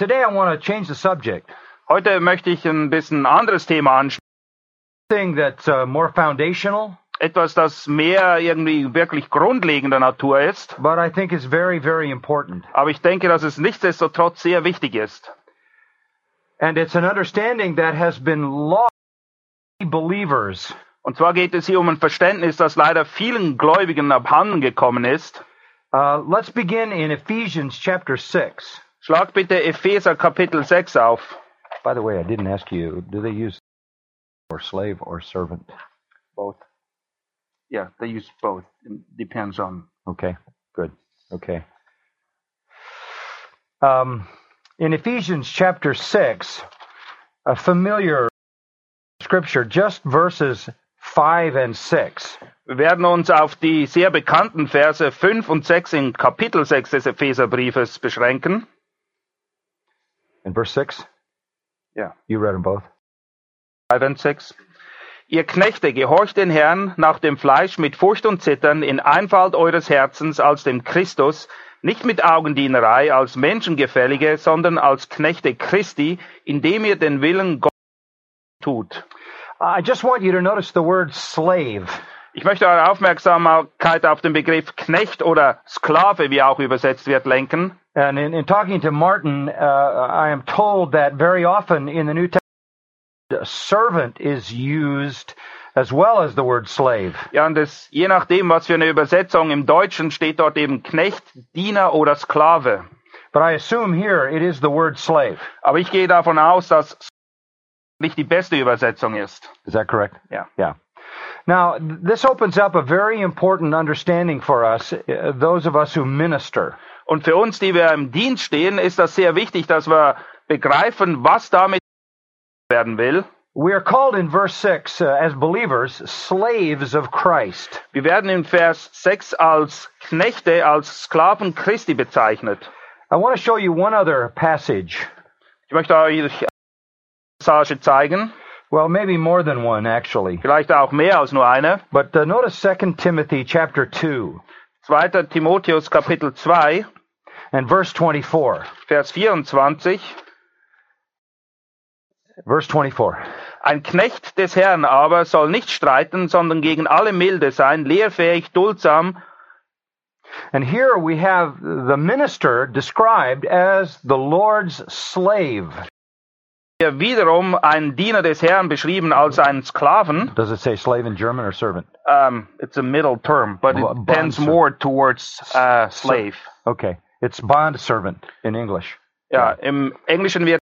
Today I want to change the subject. Heute möchte ich ein bisschen anderes Thema ansprechen. Thing that's uh, more foundational, Etwas, das mehr irgendwie wirklich grundlegender Natur ist. but I think is very, very important. Aber ich denke, dass es nichtsdestotrotz sehr wichtig ist. And it's an understanding that has been lost by believers. Und zwar geht es hier um ein Verständnis, das leider vielen Gläubigen abhanden gekommen ist. Uh, let's begin in Ephesians chapter 6. Schlag bitte Epheser Kapitel 6 auf. By the way, I didn't ask you, do they use or slave or servant? Both. Yeah, they use both. It Depends on. Okay, good. Okay. Um, in Ephesians chapter 6, a familiar scripture, just verses 5 and 6. Wir werden uns auf die sehr bekannten Verse 5 und 6 in Kapitel 6 des Epheserbriefes beschränken. And verse 6? Ja. You read them both? 5 und 6. Ihr Knechte, gehorcht den Herrn nach dem Fleisch mit Furcht und Zittern in Einfalt eures Herzens als dem Christus, nicht mit Augendienerei als Menschengefällige, sondern als Knechte Christi, indem ihr den Willen Gottes tut. I just want you to notice the word slave. Ich möchte eure Aufmerksamkeit auf den Begriff Knecht oder Sklave, wie auch übersetzt wird, lenken. And in, in talking to Martin, uh, I am told that very often in the New Testament, servant is used as well as the word slave. Ja, und das, je nachdem, was für eine Übersetzung im Deutschen steht dort eben Knecht, Diener oder Sklave. But I assume here it is the word slave. Aber ich gehe davon aus, dass nicht die beste Übersetzung ist. Is that correct? Ja. Yeah. Now, this opens up a very important understanding for us, uh, those of us who minister. Und für uns, die wir im Dienst stehen, ist das sehr wichtig, dass wir begreifen, was damit werden will. We are called in verse 6 uh, as believers slaves of Christ. Wir werden in Vers 6 als Knechte, als Sklaven Christi bezeichnet. I want to show you one other passage. Ich möchte euch eine Passage zeigen, Well, maybe more than one actually. vielleicht auch mehr als nur eine. But uh, notice 2 Timothy chapter 2 2. Timotheus Kapitel 2, and verse 24. Vers 24. Verse 24. Ein Knecht des Herrn aber soll nicht streiten, sondern gegen alle milde sein, lehrfähig, duldsam, And here we have the minister described as the Lord's slave. Hier wiederum ein Diener des Herrn beschrieben als einen Sklaven. Does it say slave in German or servant? Um, it's a middle term, but it tends more towards uh, slave. Okay. It's bond servant in English. Ja, im Englischen wird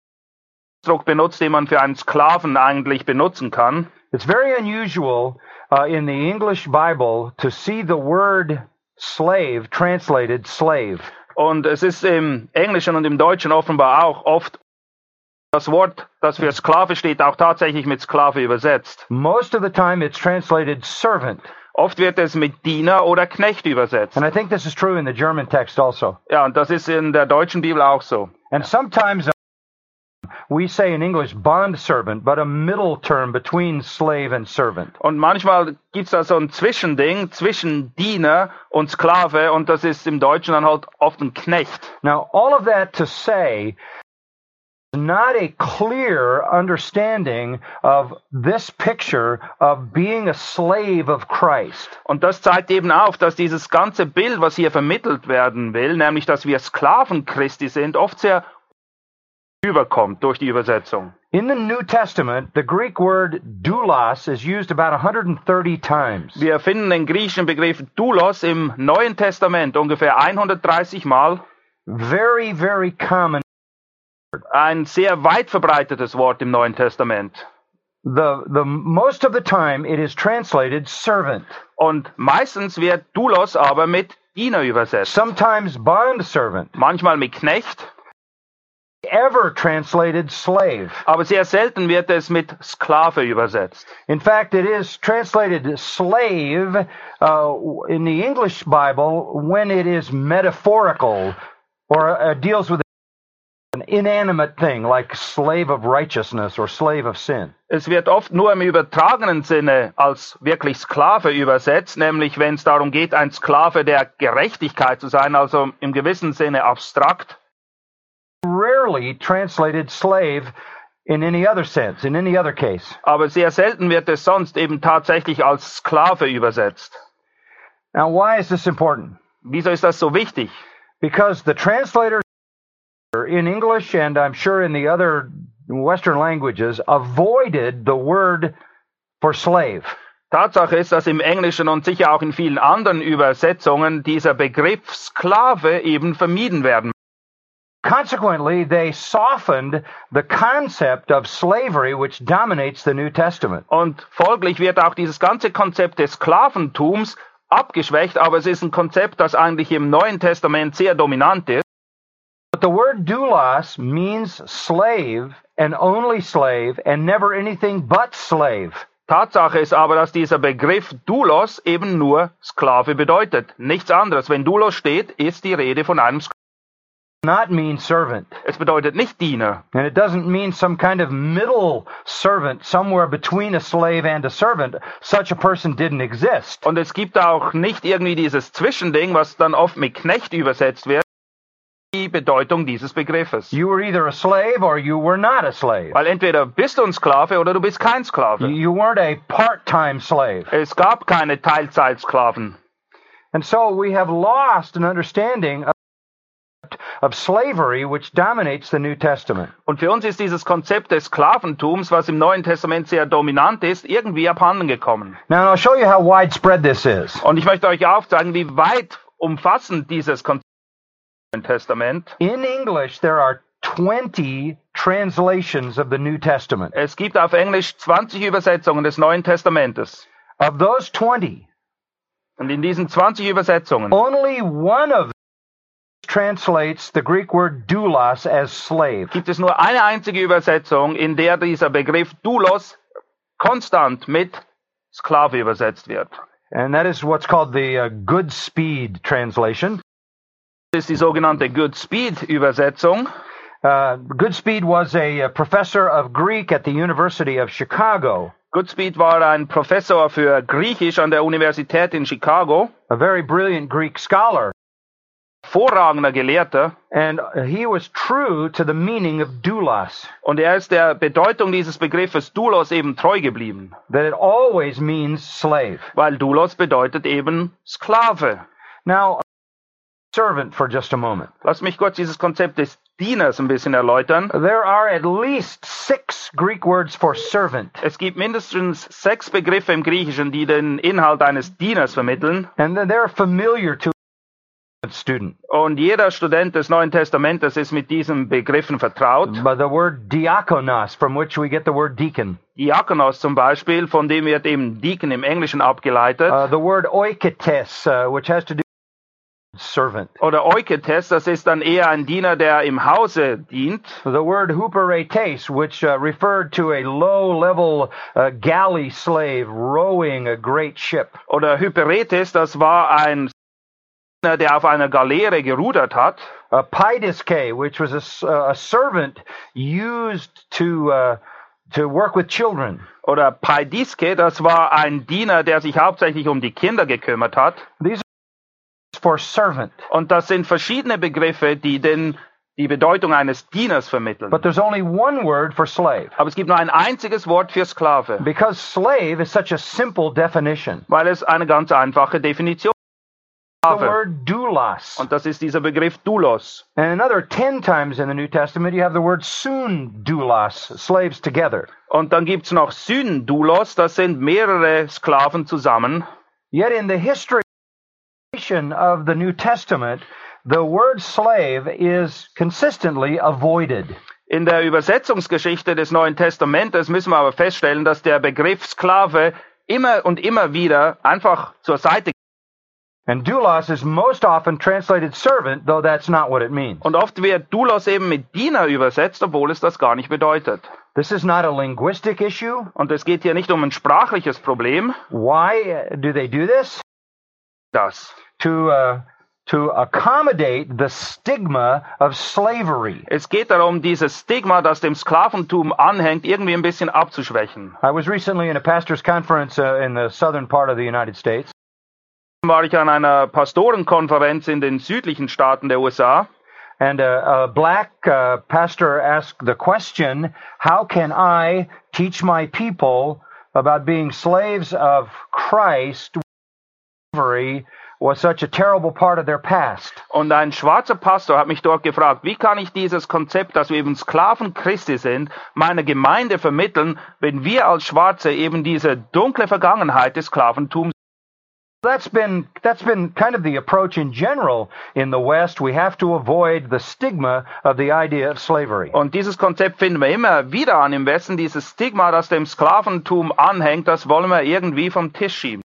Ausdruck benutzt, den man für einen Sklaven eigentlich benutzen kann. It's very unusual uh, in the English Bible to see the word slave translated slave. Und es ist im Englischen und im Deutschen offenbar auch oft das Wort, das für Sklave steht, auch tatsächlich mit Sklave übersetzt. Most of the time it's translated servant. Oft wird es mit Diener oder Knecht übersetzt. And I think this is true in the German text also. Ja, und das ist in der deutschen Bibel auch so. And sometimes we say in English bond servant, but a middle term between slave and servant. Und manchmal gibt's da so ein Zwischending zwischen Diener und Sklave und das ist im Deutschen dann halt oft ein Knecht. Now, all of that to say, not a clear understanding of this picture of being a slave of Christ. Und das zeigt eben auf, dass dieses ganze Bild, was hier vermittelt werden will, nämlich dass wir Sklaven Christi sind, oft sehr überkommt durch die Übersetzung. In the New Testament, the Greek word doulos is used about 130 times. Wir finden den griechischen Begriff Doulos im Neuen Testament ungefähr 130 Mal. Very, very common. Ein sehr weit verbreitetes Wort im Neuen Testament. The, the most of the time it is translated servant. Und meistens wird Doulos aber mit Diener übersetzt. Sometimes bond servant. Manchmal mit Knecht. ever translated slave. Aber sehr selten wird es mit Sklave übersetzt. In fact, it is translated slave uh, in the English Bible when it is metaphorical or uh, deals with an inanimate thing like slave of righteousness or slave of sin. Es wird oft nur im übertragenen Sinne als wirklich Sklave übersetzt, nämlich wenn es darum geht, ein Sklave der Gerechtigkeit zu sein, also im gewissen Sinne abstrakt. Rarely translated slave in any other sense, in any other case. Aber sehr selten wird es sonst eben tatsächlich als Sklave übersetzt. Now, why is this important? Wieso ist das so wichtig? Because the in English and I'm sure in the other Western languages avoided the word for slave. Tatsache ist, dass im Englischen und sicher auch in vielen anderen Übersetzungen dieser Begriff Sklave eben vermieden werden. Consequently, they softened the concept of slavery which dominates the New Testament. Und folglich wird auch dieses ganze Konzept des Sklaventums abgeschwächt, aber es ist ein Konzept, das eigentlich im Neuen Testament sehr dominant ist. But the word doulos means slave and only slave and never anything but slave. Tatsache ist aber, dass dieser Begriff Doulos eben nur Sklave bedeutet. Nichts anderes. Wenn Doulos steht, ist die Rede von einem Sklave. Not mean servant. Es bedeutet nicht Diener. And it doesn't mean some kind of middle servant somewhere between a slave and a servant. Such a person didn't exist. Und es gibt auch nicht irgendwie dieses Zwischending, was dann oft mit Knecht übersetzt wird. Die Bedeutung dieses Begriffes. You were either a slave or you were not a slave. Weil entweder bist du ein Sklave oder du bist kein Sklave. You weren't a part-time slave. Es gab keine Teilzeitsklaven. And so we have lost an understanding of, of slavery which dominates the New Testament. Und für uns ist dieses Konzept des Sklaventums, was im Neuen Testament sehr dominant ist, irgendwie abhanden gekommen. Now I'll show you how widespread this is. Und ich möchte euch aufzeigen, wie weit umfassend dieses Konzept Testament. In English, there are 20 translations of the New Testament. Es gibt auf Englisch 20 Übersetzungen des Neuen Testamentes. Of those 20, Und in diesen 20 Übersetzungen only one of them translates the Greek word doulos as slave. gibt es nur eine einzige Übersetzung, in der dieser Begriff Doulos konstant mit Sklave übersetzt wird. And that is what's called the uh, Good Speed translation. Ist die sogenannte Good Speed Übersetzung. Uh, Goodspeed was a, professor of Greek at the University of Chicago, Goodspeed war ein Professor für Griechisch an der Universität in Chicago, a very brilliant Greek scholar, vorragender Gelehrter, and he was true to the meaning of doulos, und er ist der Bedeutung dieses Begriffes Doulos eben treu geblieben, that it always means slave. weil Doulos bedeutet eben Sklave. Now, servant for just a moment. Lass mich kurz dieses Konzept des Dieners ein bisschen erläutern. There are at least six Greek words for servant, Es gibt mindestens sechs Begriffe im Griechischen, die den Inhalt eines Dieners vermitteln. and they're familiar to student. Und jeder Student des Neuen Testamentes ist mit diesen Begriffen vertraut. By the word diakonos, from which we get the word deacon. Diakonos zum Beispiel, von dem wird eben Deacon im Englischen abgeleitet. Uh, the word oiketes, uh, which has to do servant. Oder Euketes, das ist dann eher ein Diener, der im Hause dient. The word huperetes, which uh, referred to a low-level uh, galley slave rowing a great ship. Oder Hyperetes, das war ein Diener, der auf einer Galeere gerudert hat. Uh, paidiske, which was a, uh, a servant used to uh, to work with children. Oder Paidiske, das war ein Diener, der sich hauptsächlich um die Kinder gekümmert hat. These for servant, Und das sind verschiedene Begriffe, die den, die Bedeutung eines Dieners vermitteln. but there's only one word for slave Aber es gibt nur ein einziges Wort für Sklave, because slave is such a simple definition. weil es eine ganz einfache Definition. The word doulos. Und das ist dieser Begriff Doulos. And another ten times in the New Testament, you have the word soon doulos, slaves together. Und dann gibt's noch Syn-Doulos, das sind mehrere Sklaven zusammen. Yet in the history of the New Testament, the word slave is consistently avoided. In der Übersetzungsgeschichte des Neuen Testamentes müssen wir aber feststellen, dass der Begriff Sklave immer und immer wieder einfach zur Seite And doulos is most often translated servant, though that's not what it means. Und oft wird Doulos eben mit Diener übersetzt, obwohl es das gar nicht bedeutet. This is not a linguistic issue. Und es geht hier nicht um ein sprachliches Problem. Why do they do this? Das. To uh, to accommodate the stigma of slavery. Es geht darum, dieses Stigma, das dem Sklaventum anhängt, irgendwie ein bisschen abzuschwächen. I was recently in a pastors' conference uh, in the southern part of the United States, War ich an einer Pastorenkonferenz in den südlichen Staaten der USA and a, a black uh, pastor asked the question, "How can I teach my people about being slaves of Christ?" Und ein schwarzer Pastor hat mich dort gefragt, wie kann ich dieses Konzept, dass wir eben Sklaven Christi sind, meiner Gemeinde vermitteln, wenn wir als Schwarze eben diese dunkle Vergangenheit des Sklaventums That's been that's been kind of the approach in general in the West. We have to avoid the stigma of the idea of slavery. Und dieses Konzept finden wir immer wieder an im Westen, dieses Stigma, das dem Sklaventum anhängt, das wollen wir irgendwie vom Tisch schieben.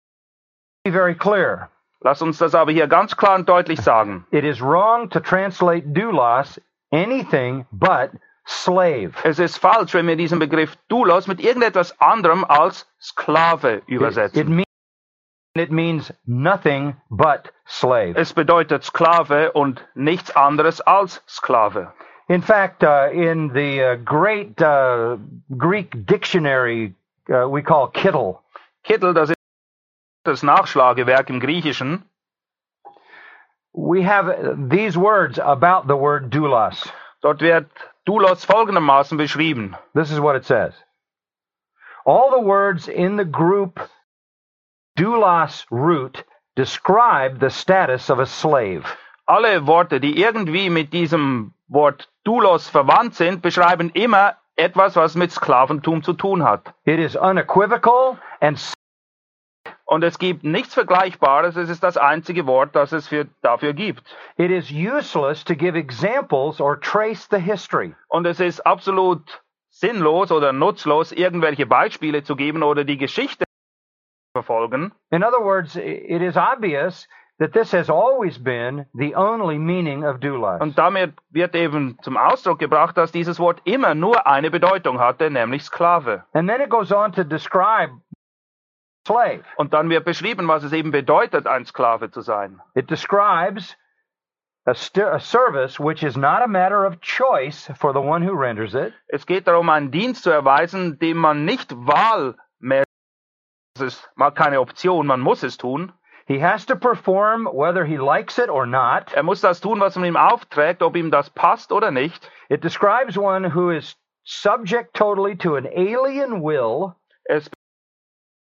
Very clear. Lass uns das aber hier ganz klar und deutlich sagen. It is wrong to translate doulos anything but slave. Es ist falsch, wenn wir diesen Begriff Doulos mit irgendetwas anderem als Sklave It, it, übersetzen. means it means nothing but slave. Es bedeutet Sklave und nichts anderes als Sklave. In fact, uh, in the uh, great uh, Greek dictionary uh, we call Kittel, Kittel, das das Nachschlagewerk im Griechischen. we have these words about the word doulos. Dort wird Doulos folgendermaßen beschrieben. This is what it says. All the words in the group doulos root describe the status of a slave. Alle Worte, die irgendwie mit diesem Wort Doulos verwandt sind, beschreiben immer etwas, was mit Sklaventum zu tun hat. It is unequivocal and Und es gibt nichts Vergleichbares. Es ist das einzige Wort, das es für, dafür gibt. it is useless to give examples or trace the history. Und es ist absolut sinnlos oder nutzlos, irgendwelche Beispiele zu geben oder die Geschichte zu verfolgen. In other words, it is obvious that this has always been the only meaning of doulos. Und damit wird eben zum Ausdruck gebracht, dass dieses Wort immer nur eine Bedeutung hatte, nämlich Sklave. And then it goes on to describe. Und dann wird beschrieben, was es eben bedeutet, ein Sklave zu sein. It describes a, a service which is not a matter of choice for the one who renders it, Es geht darum, einen Dienst zu erweisen, dem man nicht wahlmäßig, es ist mal keine Option, man muss es tun. He has to perform whether he likes it or not. Er muss das tun, was man ihm aufträgt, ob ihm das passt oder nicht. It describes one who is subject totally to an alien will, Es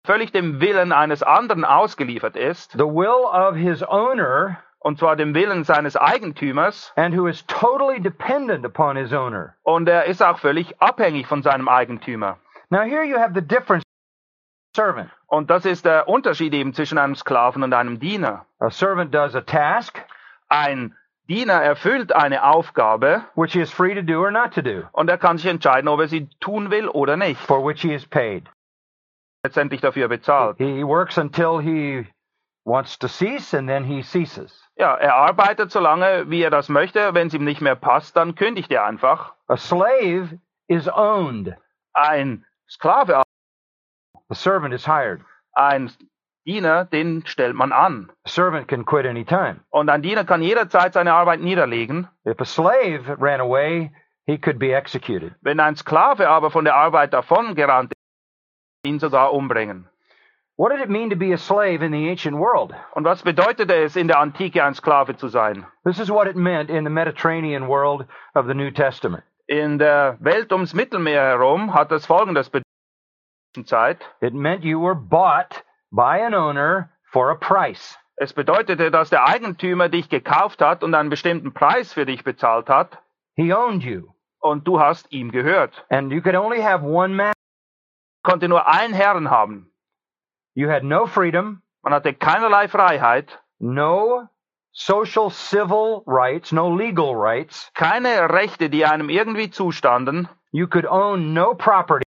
völlig dem Willen eines anderen ausgeliefert ist, the will of his owner, und zwar dem Willen seines Eigentümers, and who is totally dependent upon his owner. und er ist auch völlig abhängig von seinem Eigentümer. Now, here you have the difference servant. Und das ist der Unterschied eben zwischen einem Sklaven und einem Diener. A servant does a task Ein Diener erfüllt eine Aufgabe which he is free to do or not to do, und er kann sich entscheiden, ob er sie tun will oder nicht. for which he is paid. Letztendlich dafür bezahlt. He works until he wants to cease, and then he ceases. Ja, er arbeitet so lange, wie er das möchte. Wenn es ihm nicht mehr passt, dann kündigt er einfach. A slave is owned. Ein Sklave, The servant is hired. ein Diener, den stellt man an. A servant can quit any time. Und ein Diener kann jederzeit seine Arbeit niederlegen. If a slave ran away, he could be executed. Wenn ein Sklave aber von der Arbeit davon gerannt ist, ihn sogar umbringen. What did it mean to be a slave in the ancient world? Und was bedeutete es in der Antike, ein Sklave zu sein? This is what it meant in the Mediterranean world of the New Testament. In der Welt ums Mittelmeer herum hat es folgendes bedeutet. It meant you were bought by an owner for a price. Es bedeutete, dass der Eigentümer dich gekauft hat und einen bestimmten Preis für dich bezahlt hat He owned you, und du hast ihm gehört. and you could only have one master. Konnte nur einen Herrn haben. You had no freedom, Man hatte keinerlei Freiheit, no social civil rights, no legal rights. keine Rechte, die einem irgendwie zustanden, You could own no property.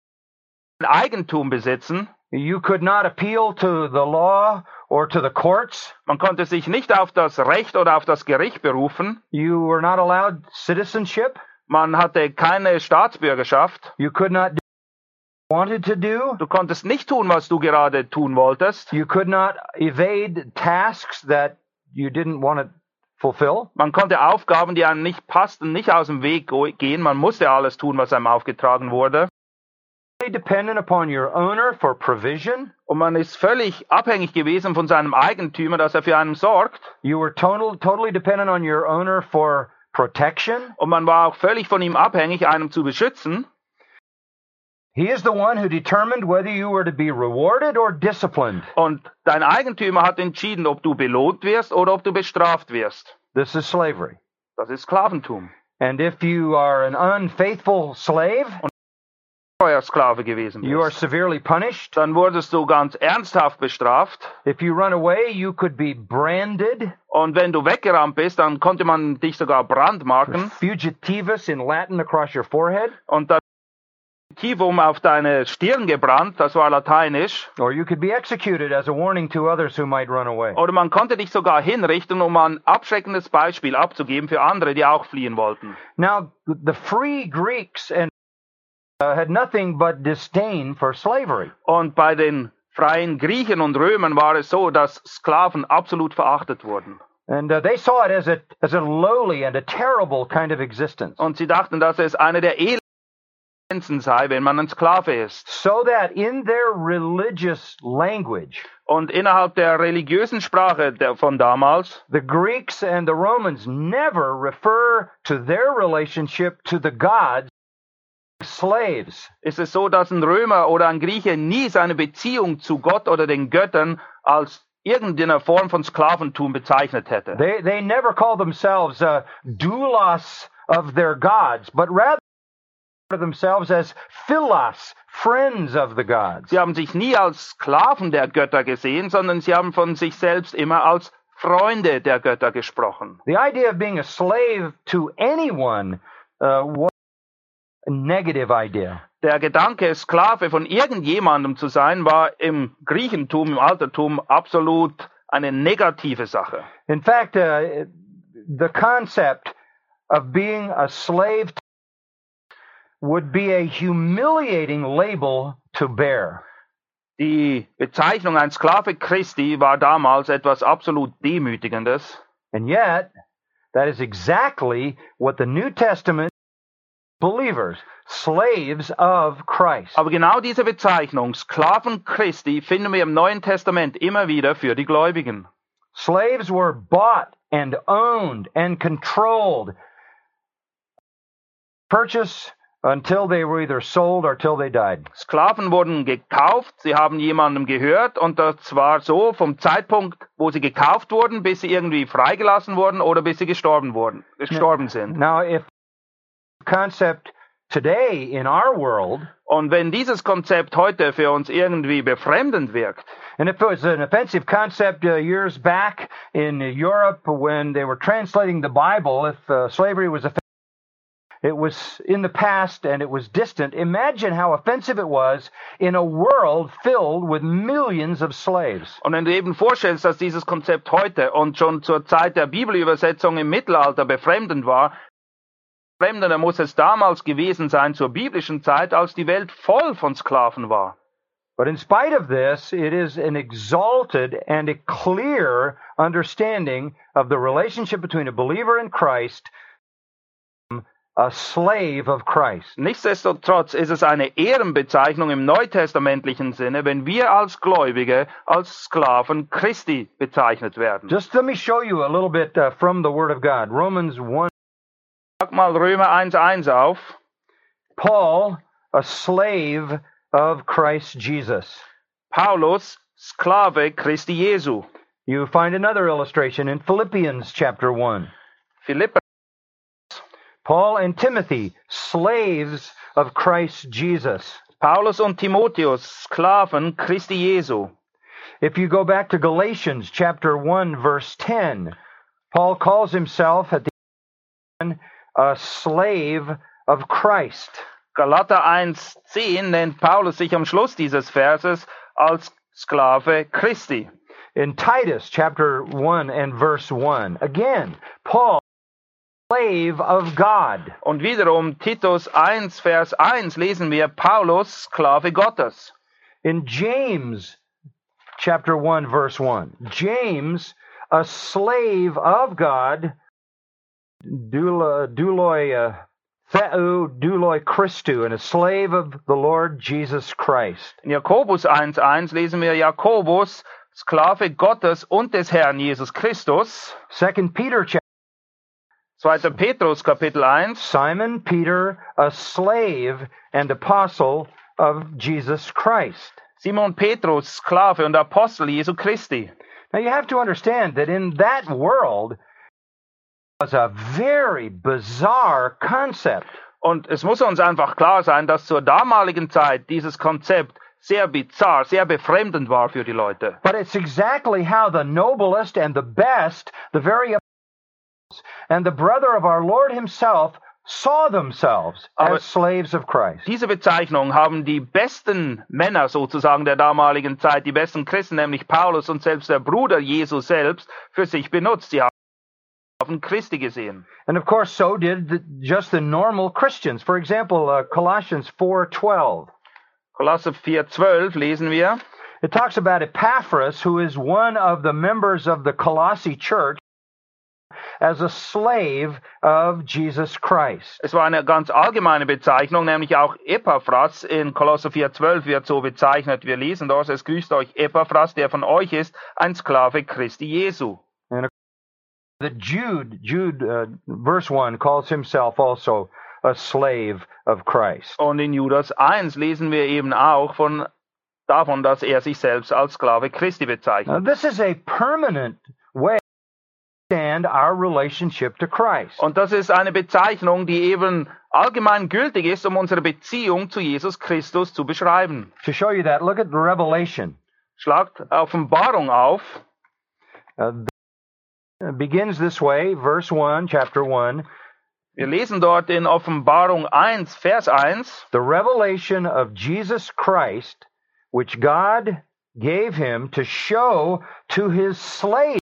Eigentum besitzen. You could not appeal to the law or to the courts. Man konnte sich nicht auf das Recht oder auf das Gericht berufen. You were not allowed citizenship. Man hatte keine Staatsbürgerschaft. You could not wanted to do. Du konntest nicht tun, was du gerade tun wolltest. You could not evade tasks that you didn't want to fulfill. Man konnte Aufgaben, die einem nicht passten, nicht aus dem Weg gehen. Man musste alles tun, was einem aufgetragen wurde. Dependent upon your owner for provision. Und man ist völlig abhängig gewesen von seinem Eigentümer, dass er für einen sorgt. You were total, totally dependent on your owner for protection. Und man war auch völlig von ihm abhängig, einem zu beschützen. Und dein Eigentümer hat entschieden, ob du belohnt wirst oder ob du bestraft wirst. This is slavery. Das ist Sklaventum. And if you are an unfaithful slave, Treuer Sklave gewesen you are bist. severely punished. Dann wurdest du ganz ernsthaft bestraft. If you run away, you could be branded. Und wenn du weggerannt bist, dann konnte man dich sogar brandmarken. Fugitivus in Latin across your forehead. Und dann Tivum auf deine Stirn gebrannt, das war lateinisch. Or you could be executed as a warning to others who might run away. Oder man konnte dich sogar hinrichten, um ein abschreckendes Beispiel abzugeben für andere, die auch fliehen wollten. Now, the free Greeks and uh, had nothing but disdain for slavery. Und bei den freien Griechen und Römern war es so, dass Sklaven absolut verachtet wurden. And uh, they saw it as a, as a lowly and a terrible kind of existence. Und sie dachten, dass es eine der sei, wenn man ein Sklave ist. So that in their religious language, Und innerhalb der religiösen Sprache der, von damals the Greeks and the Romans never refer to their relationship to the gods slaves. ist es so, dass ein Römer oder ein Grieche nie seine Beziehung zu Gott oder den Göttern als irgendeine Form von Sklaventum bezeichnet hätte. They, they never call themselves uh, doulos of their gods, but rather themselves as philos, friends of the gods. Sie haben sich nie als Sklaven der Götter gesehen, sondern sie haben von sich selbst immer als Freunde der Götter gesprochen. The idea of being a slave to anyone uh, was a negative idea. Der Gedanke, Sklave von irgendjemandem zu sein, war im Griechentum, im Altertum absolut eine negative Sache. In fact, uh, the concept of being a slave would be a humiliating label to bear. Die Bezeichnung ein Sklave Christi war damals etwas absolut Demütigendes. And yet, that is exactly what the New Testament believers, slaves of Christ. Aber genau diese Bezeichnung, Sklaven Christi, finden wir im Neuen Testament immer wieder für die Gläubigen. Slaves were bought and owned and controlled, purchased until they were either sold or till they died. Sklaven wurden gekauft, sie haben jemandem gehört und das war so vom Zeitpunkt, wo sie gekauft wurden, bis sie irgendwie freigelassen wurden oder bis sie gestorben wurden, gestorben sind. Now, if concept today in our world, Und wenn dieses Konzept heute für uns irgendwie befremdend wirkt, and if it was an offensive concept uh, years back in Europe when they were translating the Bible, if uh, slavery was offensive, it was in the past and it was distant. Imagine how offensive it was in a world filled with millions of slaves. Und wenn du eben vorstellst, dass dieses Konzept heute und schon zur Zeit der Bibelübersetzung im Mittelalter befremdend war, befremdender muss es damals gewesen sein zur biblischen Zeit, als die Welt voll von Sklaven war. But in spite of this, it is an exalted and a clear understanding of the relationship between a believer in Christ, a slave of Christ. Nichtsdestotrotz ist es eine Ehrenbezeichnung im neutestamentlichen Sinne, wenn wir als Gläubige als Sklaven Christi bezeichnet werden. Just let me show you a little bit uh, from the Word of God. Romans 1. Sag mal Römer 1.1 auf. Paul, a slave of Christ Jesus. Paulus, Sklave Christi Jesu. You find another illustration in Philippians chapter 1. Philippa, Paul and Timothy, slaves of Christ Jesus. Paulus und Timotheus, Sklaven Christi Jesu. If you go back to Galatians chapter 1 verse 10, Paul calls himself at the end a slave of Christ. Galater 1.10 nennt Paulus sich am Schluss dieses Verses als Sklave Christi. In Titus chapter 1 and verse 1, again, Paul, slave of God. Und wiederum Titus 1, Vers 1 lesen wir Paulus, Sklave Gottes. In James chapter 1 verse 1, James, a slave of God, dula- douloi uh, theou douloi Christu, and a slave of the Lord Jesus Christ. In Jakobus 1.1 lesen wir Jakobus, Sklave Gottes und des Herrn Jesus Christus. Second Peter chapter 2. Petrus Kapitel 1. Simon Peter, a slave and apostle of Jesus Christ. Simon Petrus, Sklave und Apostel Jesu Christi. Now you have to understand that in that world was a very bizarre concept. Und es muss uns einfach klar sein, dass zur damaligen Zeit dieses Konzept sehr bizarr, sehr befremdend war für die Leute. But it's exactly how the noblest and the best, the very and the brother of our Lord himself saw themselves Aber- as slaves of Christ. Diese Bezeichnung haben die besten Männer sozusagen der damaligen Zeit, die besten Christen, nämlich Paulus und selbst der Bruder Jesu selbst, für sich benutzt. Sie haben Christi gesehen. And of course, so did the, just the normal Christians. For example, uh, Colossians 4:12. Kolosser 4,12 lesen wir. It talks about Epaphras, who is one of the members of the Colossi church, as a slave of Jesus Christ. Es war eine ganz allgemeine Bezeichnung, nämlich auch Epaphras in Kolosser 4,12 wird so bezeichnet. Wir lesen dort, es grüßt euch Epaphras, der von euch ist, ein Sklave Christi Jesu. That Jude, Jude, uh, verse 1, calls himself also a slave of Christ. Und in Judas 1 lesen wir eben auch von, davon, dass er sich selbst als Sklave Christi Now, bezeichnet. this is a permanent way to understand our relationship to Christ. Und das ist eine Bezeichnung, die eben allgemein gültig ist, um unsere Beziehung zu Jesus Christus zu beschreiben. To show you that, look at Revelation. Schlagt Offenbarung auf. Uh, begins this way, verse 1, chapter 1. Wir lesen dort in Offenbarung 1, Vers 1. The revelation of Jesus Christ, which God gave him to show to his slaves.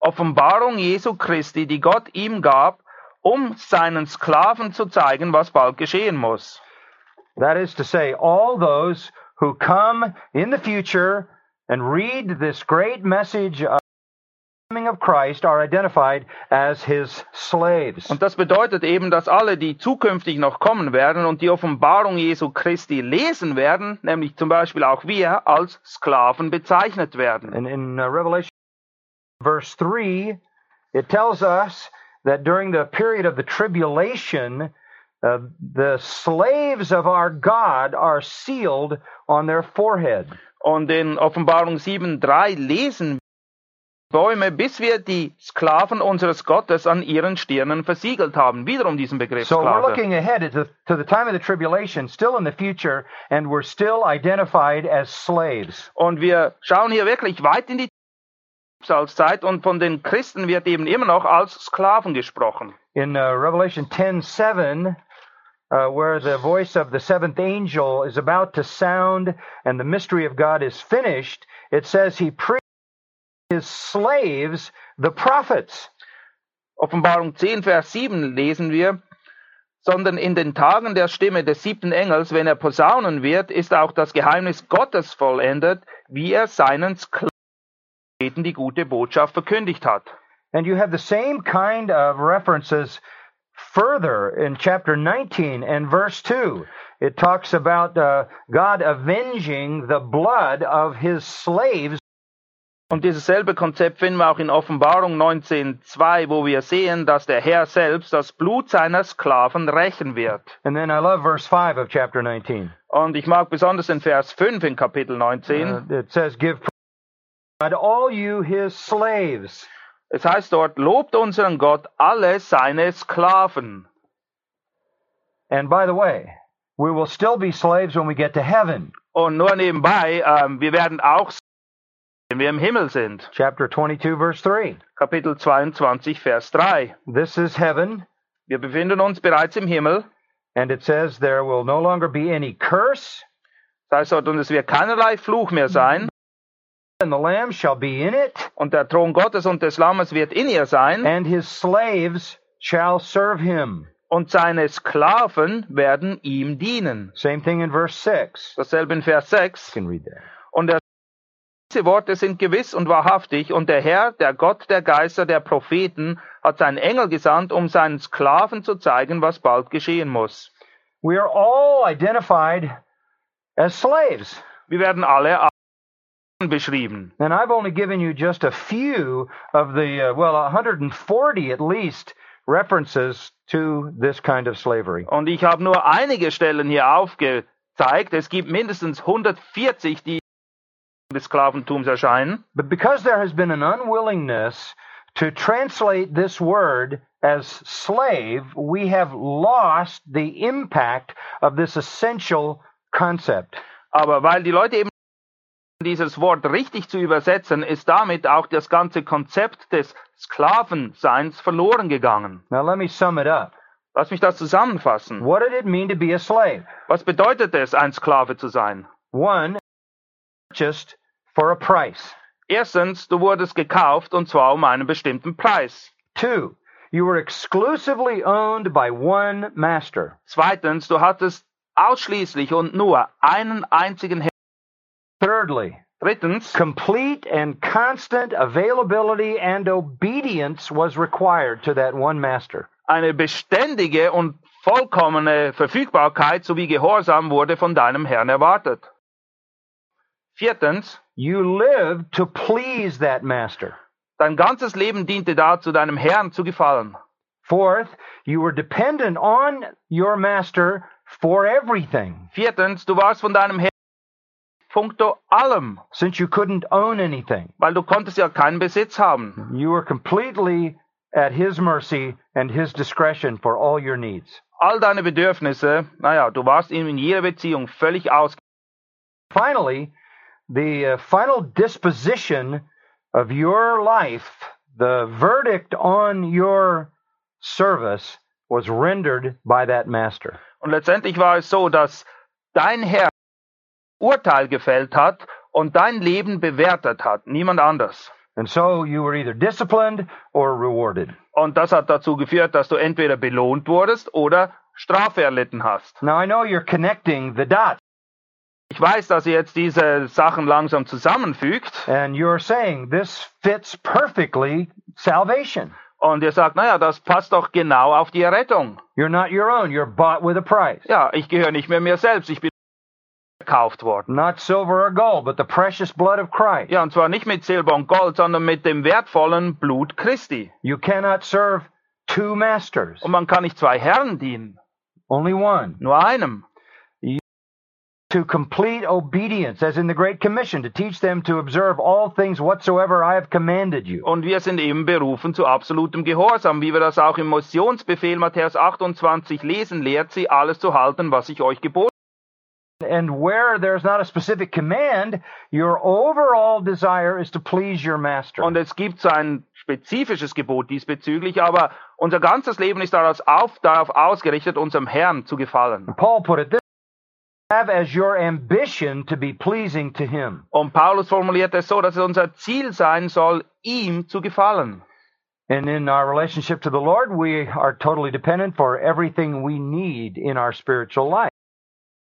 Offenbarung Jesu Christi, die Gott ihm gab, um seinen Sklaven zu zeigen, was bald geschehen muss. That is to say, all those who come in the future and read this great message of the coming of Christ are identified as his slaves. Und das bedeutet eben, dass alle, die zukünftig noch kommen werden und die Offenbarung Jesu Christi lesen werden, nämlich zum Beispiel auch wir, als Sklaven bezeichnet werden. And in uh, Revelation verse 3, it tells us that during the period of the tribulation, uh, the slaves of our God are sealed on their forehead. Und in Offenbarung 7.3 lesen Bäume, bis wir die Sklaven unseres Gottes an ihren Stirnen versiegelt haben. Wiederum diesen Begriff So we're Sklave. looking ahead at the, to the time of the tribulation, still in the future, and we're still identified as slaves. Und wir schauen hier wirklich weit in die Zeit und von den Christen wird eben immer noch als Sklaven gesprochen. In uh, Revelation 10:7, uh, where the voice of the seventh angel is about to sound and the mystery of God is finished, it says he preached his slaves, the prophets. Offenbarung 10, Vers 7 lesen wir, sondern in den Tagen der Stimme des siebten Engels, wenn er posaunen wird, ist auch das Geheimnis Gottes vollendet, wie er seinen Sklaven die gute Botschaft verkündigt hat. And you have the same kind of references further in chapter 19 and verse 2. It talks about uh, God avenging the blood of his slaves Und dieses selbe Konzept finden wir auch in Offenbarung 19.2, wo wir sehen, dass der Herr selbst das Blut seiner Sklaven rächen wird. And then I love verse 5 of chapter 19. Und ich mag besonders den Vers 5 in Kapitel 19. Uh, it says, Give to all you his slaves. Es heißt dort, lobt unseren Gott alle seine Sklaven. And by the way, we will still be slaves when we get to heaven. Und nur nebenbei, ähm, wir werden auch, wenn wir im Himmel sind. Chapter 22, verse 3. Kapitel 22, Vers 3. This is heaven, Wir befinden uns bereits im Himmel. and it says there will no longer be any curse, Das heißt dort, und es wird keinerlei Fluch mehr sein. And the Lamb shall be in it, und der Thron Gottes und des Lammes wird in ihr sein, and his slaves shall serve him. und seine Sklaven werden ihm dienen. Same thing in verse 6. Dasselbe in Vers 6. You can read that. Und er diese Worte sind gewiss und wahrhaftig, und der Herr, der Gott der Geister, der Propheten, hat seinen Engel gesandt, um seinen Sklaven zu zeigen, was bald geschehen muss. We are all identified as slaves. Wir werden alle als beschrieben. And I've only given you just a few of the, uh, well, 140 at least references to this kind of slavery. Und ich habe nur einige Stellen hier aufgezeigt. Es gibt mindestens 140, die des Sklaventums erscheinen. But because there has been an unwillingness to translate this word as slave, we have lost the impact of this essential concept. Aber weil die Leute eben dieses Wort richtig zu übersetzen, ist damit auch das ganze Konzept des Sklavenseins verloren gegangen. Now let me sum it up. Lass mich das zusammenfassen. What did it mean to be a slave? Was bedeutet es, ein Sklave zu sein? One, purchased for a price. Erstens, du wurdest gekauft und zwar um einen bestimmten Preis. Two, you were exclusively owned by one master. Zweitens, du hattest ausschließlich und nur einen einzigen Herrn. Thirdly, Drittens, complete and constant availability and obedience was required to that one master. eine beständige und vollkommene Verfügbarkeit sowie Gehorsam wurde von deinem Herrn erwartet. Viertens, You lived to please that master. dein ganzes Leben diente dazu, deinem Herrn zu gefallen. Fourth, you were dependent on your master for everything, Viertens, du warst von deinem Herrn puncto allem, since you couldn't own anything. weil du konntest ja keinen Besitz haben. You were completely at his mercy and his discretion for all your needs. All deine Bedürfnisse, naja, du warst ihm in jeder Beziehung völlig aus. Finally, the uh, final disposition of your life, the verdict on your service, was rendered by that master. Und letztendlich war es so, dass dein Herr Urteil gefällt hat und dein Leben bewertet hat, niemand anders. And so you were either disciplined or rewarded. Und das hat dazu geführt, dass du entweder belohnt wurdest oder Strafe erlitten hast. Now I know you're connecting the dots Ich weiß, dass ihr jetzt diese Sachen langsam zusammenfügt and you're saying this fits perfectly salvation. und ihr sagt, naja, das passt doch genau auf die Errettung. You're not your own, you're bought with a price. Ja, ich gehöre nicht mehr mir selbst, ich bin gekauft worden. Not silver or gold, but the precious blood of Christ. Ja, und zwar nicht mit Silber und Gold, sondern mit dem wertvollen Blut Christi. You cannot serve two masters, Und man kann nicht zwei Herren dienen, only one. nur einem. To complete obedience, as in the Great Commission, to teach them to observe all things whatsoever I have commanded you. Und wir sind eben berufen zu absolutem Gehorsam, wie wir das auch im Missionsbefehl Matthäus 28 lesen, lehrt sie alles zu halten, was ich euch geboten And where there's not a specific command, your overall desire is to please your master. Und es gibt so ein spezifisches Gebot diesbezüglich, aber unser ganzes Leben ist darauf, auf, darauf ausgerichtet, unserem Herrn zu gefallen. Paul put it this have as your ambition to be pleasing to him. Und Paulus formuliert es so, dass es unser Ziel sein soll, ihm zu gefallen. And in our relationship to the Lord, we are totally dependent for everything we need in our spiritual life.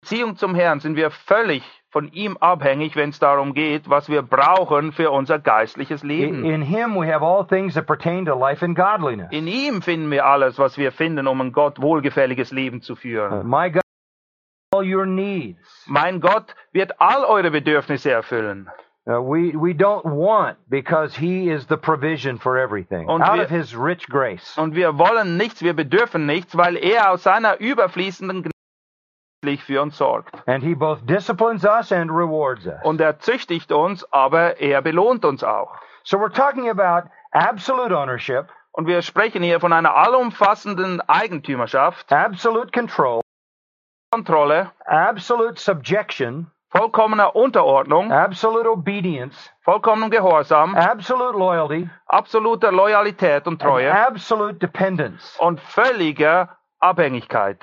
Beziehung zum Herrn sind wir völlig von ihm abhängig, wenn es darum geht, was wir brauchen für unser geistliches Leben. in him we have all things that pertain to life and godliness. In ihm finden wir alles, was wir finden, um ein Gott wohlgefälliges Leben zu Uh, führen. my God, all your needs. Mein Gott wird all eure Bedürfnisse erfüllen. Uh, we we don't want because He is the provision for everything Und out wir- of His rich grace. Und wir wollen nichts, wir bedürfen nichts, weil er aus seiner überfließenden Gnade für uns sorgt. And He both disciplines us and rewards us. Und er züchtigt uns, aber er belohnt uns auch. So we're talking about absolute ownership, Und wir sprechen hier von einer allumfassenden Eigentümerschaft, absolute control, Kontrolle, absolute subjection, vollkommener Unterordnung, absolute obedience, vollkommenem Gehorsam, absolute loyalty, absoluter Loyalität und and Treue absolute dependence. und völliger Abhängigkeit.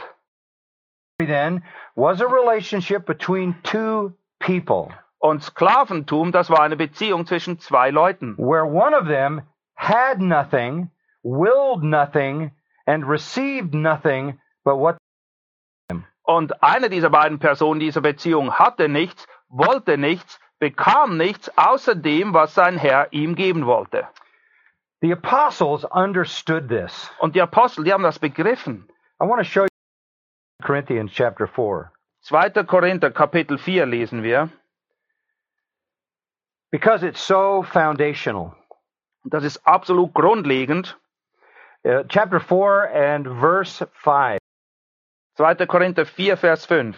Then was a relationship between two people. Und Sklaventum, das war eine Beziehung zwischen zwei Leuten. where one of them had nothing, willed nothing, and received nothing but what Und eine dieser beiden Personen dieser Beziehung hatte nichts, wollte nichts, bekam nichts außer dem, was sein Herr ihm geben wollte. the apostles understood this. Und die Apostel, die haben das begriffen. I want to show Corinthians chapter 4. 2. Korinther Kapitel 4 lesen wir. Because it's so foundational. Das ist absolut grundlegend. Uh, chapter 4 and verse 5. 2. Korinther 4, Vers 5.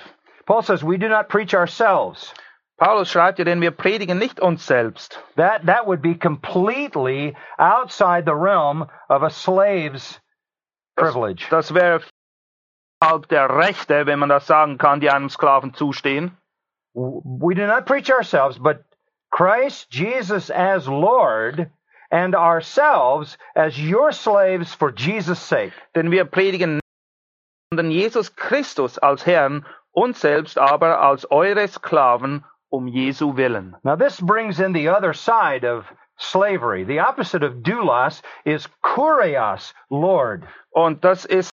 Paul says, We do not preach ourselves. Paulus schreibt ja, denn wir predigen nicht uns selbst. That, that would be completely outside the realm of a slave's privilege. Das wäre halb der Rechte, wenn man das sagen kann, die einem Sklaven zustehen. we do not preach ourselves, but Christ Jesus as Lord, and ourselves as your slaves for Jesus' sake. Denn wir predigen nicht, sondern Jesus Christus als Herrn, uns selbst aber als eure Sklaven um Jesu willen. Now, this brings in the other side of slavery. The opposite of doulos is kurios, Lord. Und das ist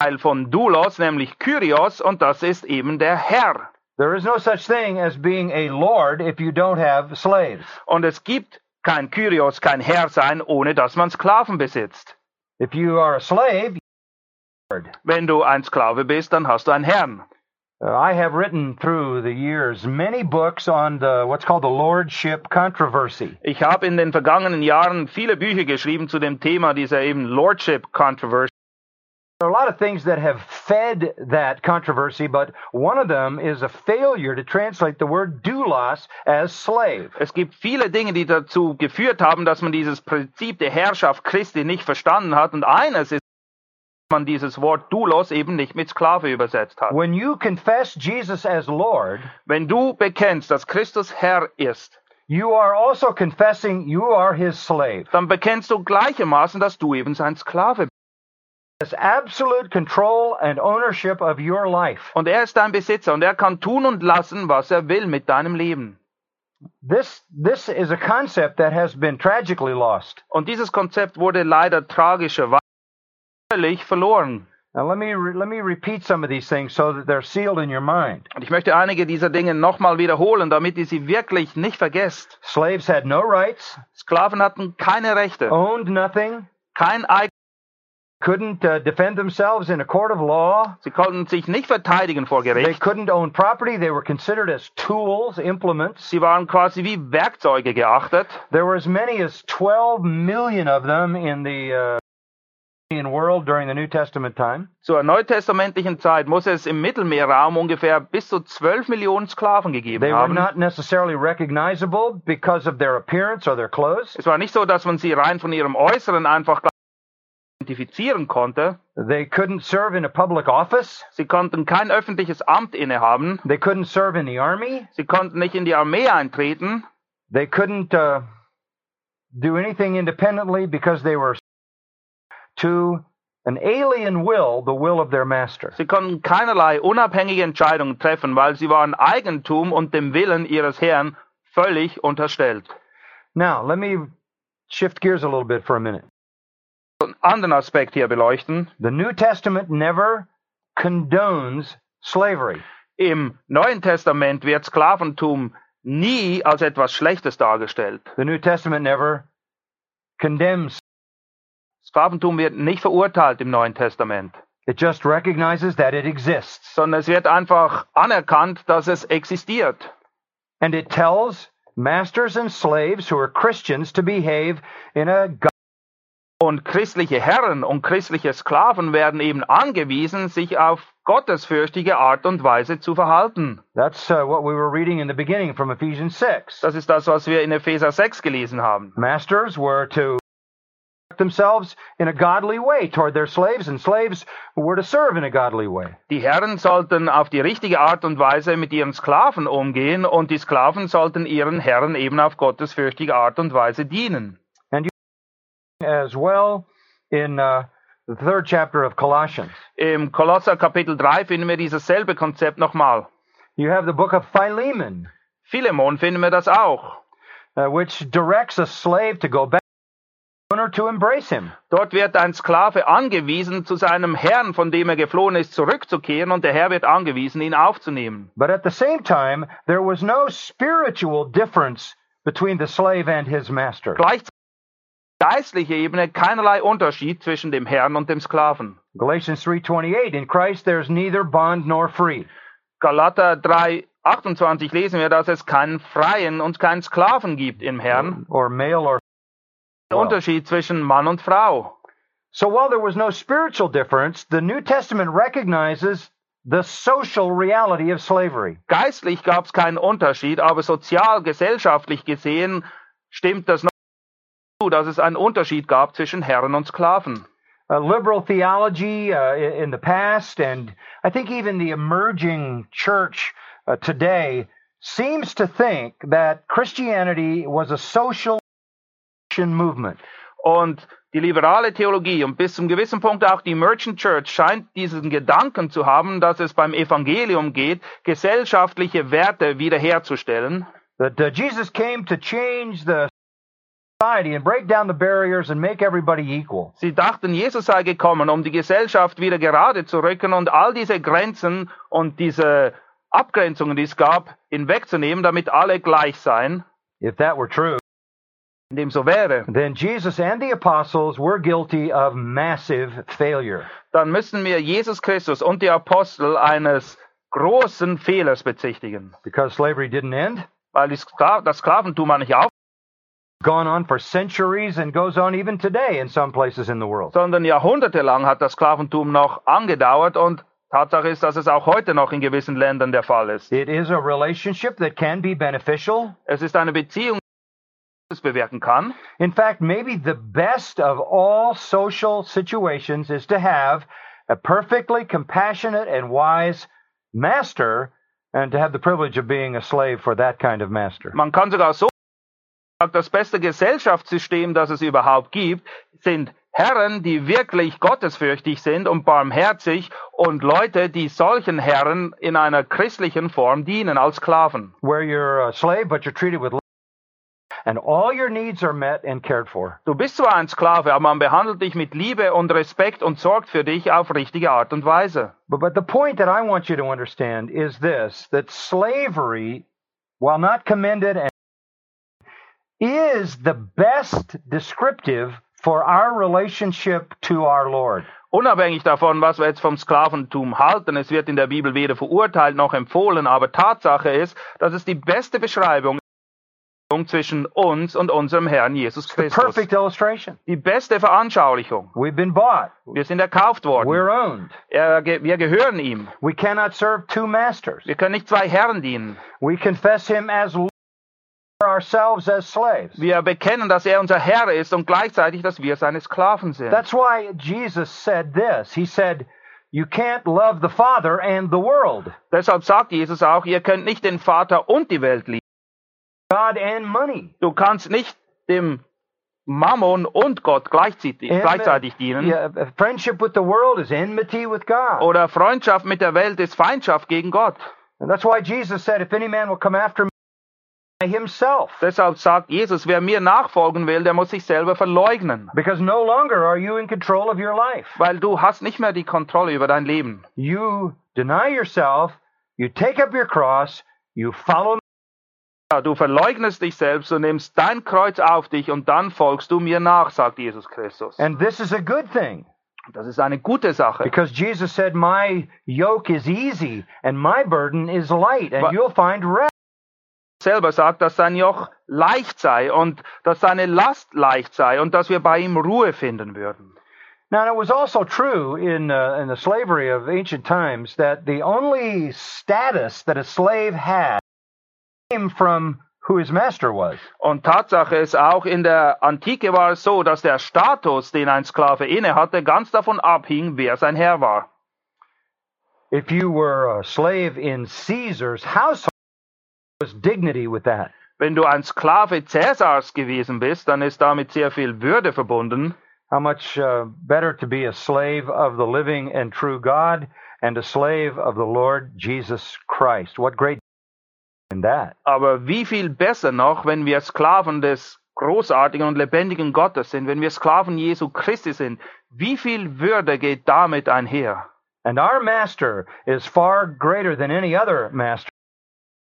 Teil von Doulos, nämlich Kyrios, und das ist eben der Herr. There is no such thing as being a Lord if you don't have slaves. Und es gibt kein Kyrios, kein Herr sein, ohne dass man Sklaven besitzt. If you are a slave, Lord. Wenn du ein Sklave bist, dann hast du einen Herrn. Uh, I have written through the years many books on the what's called the lordship controversy. Ich habe in den vergangenen Jahren viele Bücher geschrieben zu dem Thema dieser eben Lordship Controversy. There are a lot of things that have fed that controversy, but one of them is a failure to translate the word doulos as slave. Es gibt viele Dinge, die dazu geführt haben, dass man dieses Prinzip der Herrschaft Christi nicht verstanden hat. Und eines ist, dass man dieses Wort Doulos eben nicht mit Sklave übersetzt hat. When you confess Jesus as Lord, Wenn du bekennst, dass Christus Herr ist, you are also confessing you are his slave. dann bekennst du gleichermaßen, dass du eben sein Sklave Und er ist dein Besitzer und er kann tun und lassen, was er will mit deinem Leben. This this is a concept that has been tragically lost. Und dieses Konzept wurde leider tragischerweise verloren. Now let me re- let me repeat some of these things so that they're sealed in your mind. Und ich möchte einige dieser Dinge nochmal wiederholen, damit ihr sie wirklich nicht vergesst. Slaves had no rights, Sklaven hatten keine Rechte, owned nothing, kein Eigentum. Couldn't uh, defend themselves in a court of law. Sie konnten sich nicht verteidigen vor They Gericht. couldn't own property. They were considered as tools, implements. Sie waren quasi wie Werkzeuge geachtet. There were as many as 12 million of them in the uh, world during the New Testament time. Zur neutestamentlichen Zeit muss es im Mittelmeerraum ungefähr bis zu 12 Millionen Sklaven gegeben They were haben. not necessarily recognizable because of their appearance or their clothes. Es war nicht so, dass man sie rein von ihrem Äußeren einfach identifizieren konnte. They couldn't serve in a public office. Sie konnten kein öffentliches Amt innehaben. They couldn't serve in the army. Sie konnten nicht in die Armee eintreten. They couldn't uh, do anything independently because they were to an alien will, the will of their master. Sie konnten keinerlei unabhängige Entscheidungen treffen, weil sie waren Eigentum und dem Willen ihres Herrn völlig unterstellt. Now, let me shift gears a little bit for a minute. Anderen Aspekt hier beleuchten. The New Testament never condones slavery. Im Neuen Testament wird Sklaventum nie als etwas Schlechtes dargestellt. The New Testament never condemns. Sklaventum wird nicht verurteilt im Neuen Testament, It just recognizes that it exists. sondern es wird einfach anerkannt, dass es existiert. And it tells masters and slaves who are Christians to behave in a Und christliche Herren und christliche Sklaven werden eben angewiesen, sich auf gottesfürchtige Art und Weise zu verhalten. That's uh, what we were reading in the beginning from Ephesians 6. Das ist das, was wir in Epheser 6 gelesen haben. Masters were to themselves in a godly way toward their slaves, and slaves were to serve in a godly way. Die Herren sollten auf die richtige Art und Weise mit ihren Sklaven umgehen und die Sklaven sollten ihren Herren eben auf gottesfürchtige Art und Weise dienen. As well in uh, the third chapter of Colossians. Im Kolosser Kapitel 3 finden wir dieses selbe Konzept nochmal. You have the book of Philemon. Philemon finden wir das auch. uh, which directs a slave to go back to owner to embrace him. Dort wird ein Sklave angewiesen, zu seinem Herrn, von dem er geflohen ist, zurückzukehren und der Herr wird angewiesen, ihn aufzunehmen. But at the same time, there was no spiritual difference between the slave and his master. Gleichzeitig geistliche Ebene keinerlei Unterschied zwischen dem Herrn und dem Sklaven. Galatians 3:28 In Christ there's neither bond nor free. Galater 3, 28 lesen wir, dass es keinen Freien und keinen Sklaven gibt im Herrn. or male or Der Unterschied zwischen Mann und Frau. So while there was no spiritual difference, the New Testament recognizes the social reality of slavery. Geistlich gab es keinen Unterschied, aber sozial, gesellschaftlich gesehen stimmt das dass es einen Unterschied gab zwischen Herren und Sklaven. uh, liberal theology uh, in the past, and I think even the emerging church uh, today seems to think that Christianity was a social movement. Und die liberale Theologie und bis zum gewissen Punkt auch die Merchant Church scheint diesen Gedanken zu haben, dass es beim Evangelium geht, gesellschaftliche Werte wiederherzustellen. That uh, Jesus came to change the Sie dachten, Jesus sei gekommen, um die Gesellschaft wieder gerade zu rücken und all diese Grenzen und diese Abgrenzungen, die es gab, hinwegzunehmen, damit alle gleich seien. If that were true, In dem so wäre, then Jesus and the apostles were guilty of massive failure. dann müssen wir Jesus Christus und die Apostel eines großen Fehlers bezichtigen, Because slavery didn't end, weil das Sklaventum nicht auf, gone on for centuries and goes on even today in some places in the world. sondern jahrhundertelang hat das Sklaventum noch angedauert und Tatsache ist, dass es auch heute noch in gewissen Ländern der Fall ist. It is a relationship that can be beneficial. Es ist eine Beziehung, die es bewirken kann. In fact, maybe the best of all social situations is to have a perfectly compassionate and wise master and to have the privilege of being a slave for that kind of master. Man kann sogar so das beste Gesellschaftssystem, das es überhaupt gibt, sind Herren, die wirklich gottesfürchtig sind und barmherzig und Leute, die solchen Herren in einer christlichen Form dienen als Sklaven. Where you're a slave, but you're treated with love, and all your needs are met and cared for. Du bist zwar ein Sklave, aber man behandelt dich mit Liebe und Respekt und sorgt für dich auf richtige Art und Weise. But, but the point that I want you to understand is this that slavery, while not commended, and is the best descriptive for our relationship to our Lord. Unabhängig davon, was wir jetzt vom Sklaventum halten, es wird in der Bibel weder verurteilt noch empfohlen, aber Tatsache ist, dass es die beste Beschreibung zwischen uns und unserem Herrn Jesus Christus. perfect illustration. Die beste Veranschaulichung. We've been bought. Wir sind erkauft worden. We're owned. Er, wir gehören ihm. We cannot serve two masters. Wir können nicht zwei Herren dienen. We confess him as ourselves as slaves. Wir bekennen, dass er unser Herr ist und gleichzeitig, dass wir seine Sklaven sind. That's why Jesus said this. He said, You can't love the Father and the world, Deshalb sagt Jesus auch, ihr könnt nicht den Vater und die Welt lieben. God and money. Du kannst nicht dem Mammon und Gott gleichzeitig, Enmi- gleichzeitig dienen. Yeah, friendship with the world is enmity with God. Oder Freundschaft mit der Welt ist Feindschaft gegen Gott. And that's why Jesus said, If any man will come after me, himself. Deshalb sagt Jesus, wer mir nachfolgen will, der muss sich selber verleugnen. Because no longer are you in control of your life. Weil du hast nicht mehr die Kontrolle über dein Leben. You deny yourself, you take up your cross, you follow. Ja, Du verleugnest dich selbst und nimmst dein Kreuz auf dich und dann folgst du mir nach, sagt Jesus Christus. And this is a good thing. Das ist eine gute Sache. Because Jesus said, My yoke is easy and my burden is light, and But- you'll find rest. Selber sagt, dass sein Joch leicht sei und dass seine Last leicht sei und dass wir bei ihm Ruhe finden würden. Now, it was also true in, uh, in the slavery of ancient times that the only status that a slave had came from who his master was. Und Tatsache ist auch, in der Antike war es so, dass der Status, den ein Sklave inne hatte, ganz davon abhing, wer sein Herr war. If you were a slave in Caesar's household, dignity with that. Wenn du ein Sklave Cäsars gewesen bist, dann ist damit sehr viel Würde verbunden. How much uh, better to be a slave of the living and true God and a slave of the Lord Jesus Christ. What great in that. Aber wie viel besser noch, wenn wir Sklaven des großartigen und lebendigen Gottes sind, wenn wir Sklaven Jesu Christi sind. Wie viel Würde geht damit einher? And our master is far greater than any other master,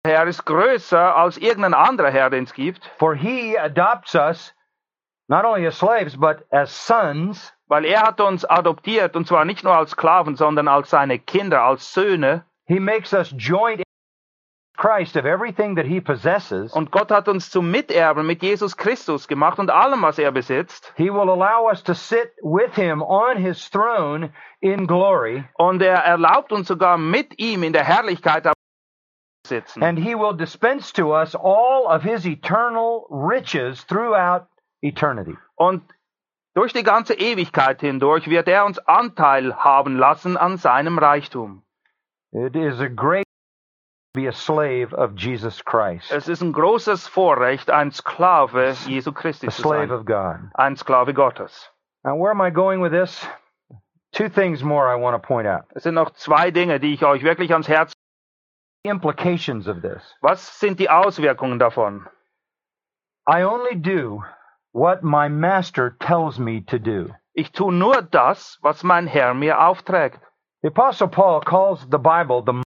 Herr ist größer als irgendein anderer Herr, den es gibt, for he adopts us not only as slaves, but as sons. weil er hat uns adoptiert, und zwar nicht nur als Sklaven, sondern als seine Kinder, als Söhne. He makes us joint in Christ of everything that he possesses. Und Gott hat uns zum Miterben mit Jesus Christus gemacht und allem, was er besitzt. He will allow us to sit with him on his throne in glory, Und er erlaubt uns sogar mit ihm in der Herrlichkeit sitzen. and he will dispense to us all of his eternal riches throughout eternity. Und durch die ganze Ewigkeit hindurch wird er uns Anteil haben lassen an seinem Reichtum. It is a great be a slave of Jesus Christ, Es ist ein großes Vorrecht, ein Sklave Jesu a Christi zu slave sein. of God. Ein Sklave Gottes. Now, where am I going with this? Two things more I want to point out. Es sind noch zwei Dinge, die ich euch wirklich ans Herz. Implications of this. Was sind die Auswirkungen davon? I only do what my master tells me to do. Ich tue nur das, was mein Herr mir aufträgt. The Apostle Paul calls the Bible the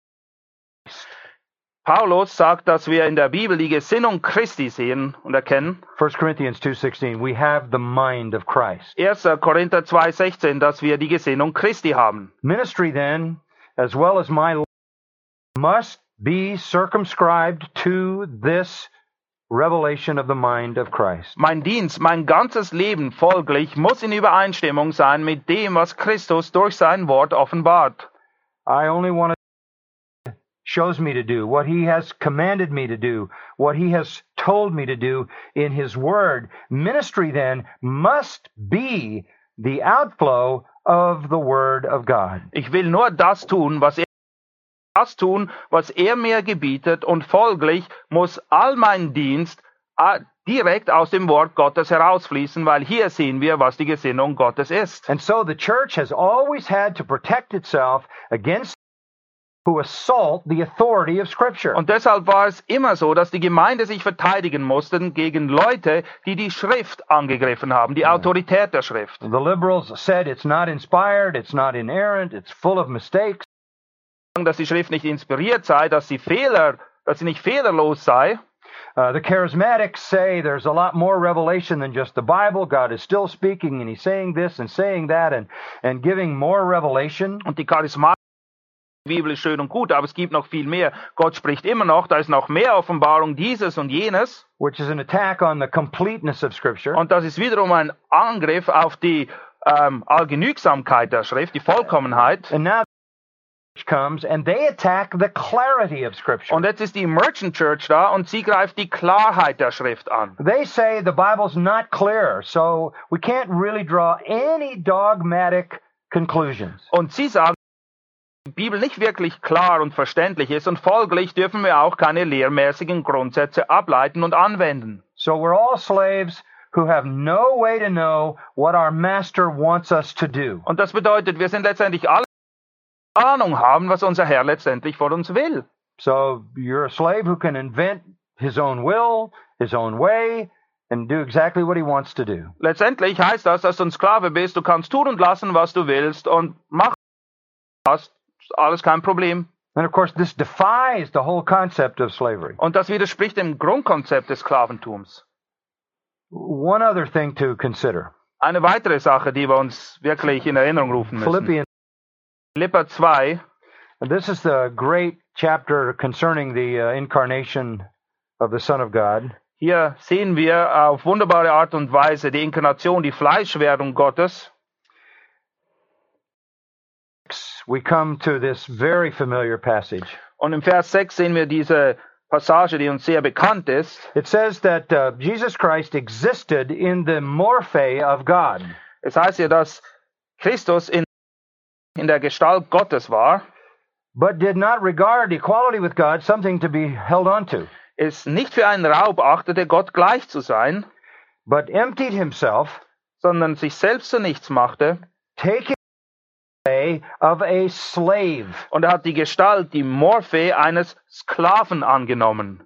Paulus sagt, dass wir in der Bibel die Gesinnung Christi sehen und erkennen. 1 Corinthians 2:16. We have the mind of Christ. 1. Korinther 2,16, dass wir die Gesinnung Christi haben. Ministry then, as well as my life, must be circumscribed to this revelation of the mind of Christ. Mein Dienst, mein ganzes Leben folglich muss in Übereinstimmung sein mit dem, was Christus durch sein Wort offenbart. I only want to shows me to do what he has commanded me to do, what he has told me to do in his word. Ministry then must be the outflow of the word of God. Ich will nur das tun, was das tun, was er mir gebietet und folglich muss all mein Dienst äh, direkt aus dem Wort Gottes herausfließen, weil hier sehen wir, was die Gesinnung Gottes ist. And so the church has always had to protect itself against who assault the authority of scripture. Und deshalb war es immer so, dass die Gemeinde sich verteidigen mussten gegen Leute, die die Schrift angegriffen haben, die Autorität der Schrift. The liberals said it's not inspired, it's not inerrant, it's full of mistakes. Dass die Schrift nicht inspiriert sei, dass sie Fehler, dass sie nicht fehlerlos sei. Uh, the charismatics say there's a lot more revelation than just the Bible. God is still speaking and he's saying this and saying that and, and giving more revelation. Und die Charismatik, die Bibel ist schön und gut, aber es gibt noch viel mehr. Gott spricht immer noch, da ist noch mehr Offenbarung dieses und jenes. which is an attack on the completeness of Scripture. Und das ist wiederum ein Angriff auf die ähm, Allgenügsamkeit der Schrift, die Vollkommenheit. And now the church comes and they attack the clarity of Scripture. Und jetzt ist die Merchant Church da und sie greift die Klarheit der Schrift an. They say the Bible's not clear, so we can't really draw any dogmatic conclusions. Und sie sagen, die Bibel nicht wirklich klar und verständlich ist und folglich dürfen wir auch keine lehrmäßigen Grundsätze ableiten und anwenden. So we're all slaves who have no way to know what our master wants us to do. Und das bedeutet, wir sind letztendlich alle Ahnung haben, was unser Herr letztendlich von uns will. So you're a slave who can invent his own will, his own way, and do exactly what he wants to do. Letztendlich heißt das, dass du ein Sklave bist, du kannst tun und lassen, was du willst und mach das, ist alles kein Problem. And of course, this defies the whole concept of slavery. Und das widerspricht dem Grundkonzept des Sklaventums. One other thing to consider Eine weitere Sache, die wir uns wirklich in Erinnerung rufen müssen. Philippians, Philipper 2, this is the great chapter concerning the uh, incarnation of the Son of God. hier sehen wir auf wunderbare Art und Weise die Inkarnation, die Fleischwerdung Gottes. We come to this very familiar passage. Und im Vers 6 sehen wir diese Passage, die uns sehr bekannt ist. It says that uh, Jesus Christ existed in the morphe of God. Es heißt ja, dass Christus in, in der Gestalt Gottes war, but did not regard equality with God something to be held onto, es nicht für einen Raub achtete, Gott gleich zu sein, but emptied himself, sondern sich selbst zu nichts machte, taking of a slave. Und er hat die Gestalt, die Morphe eines Sklaven angenommen.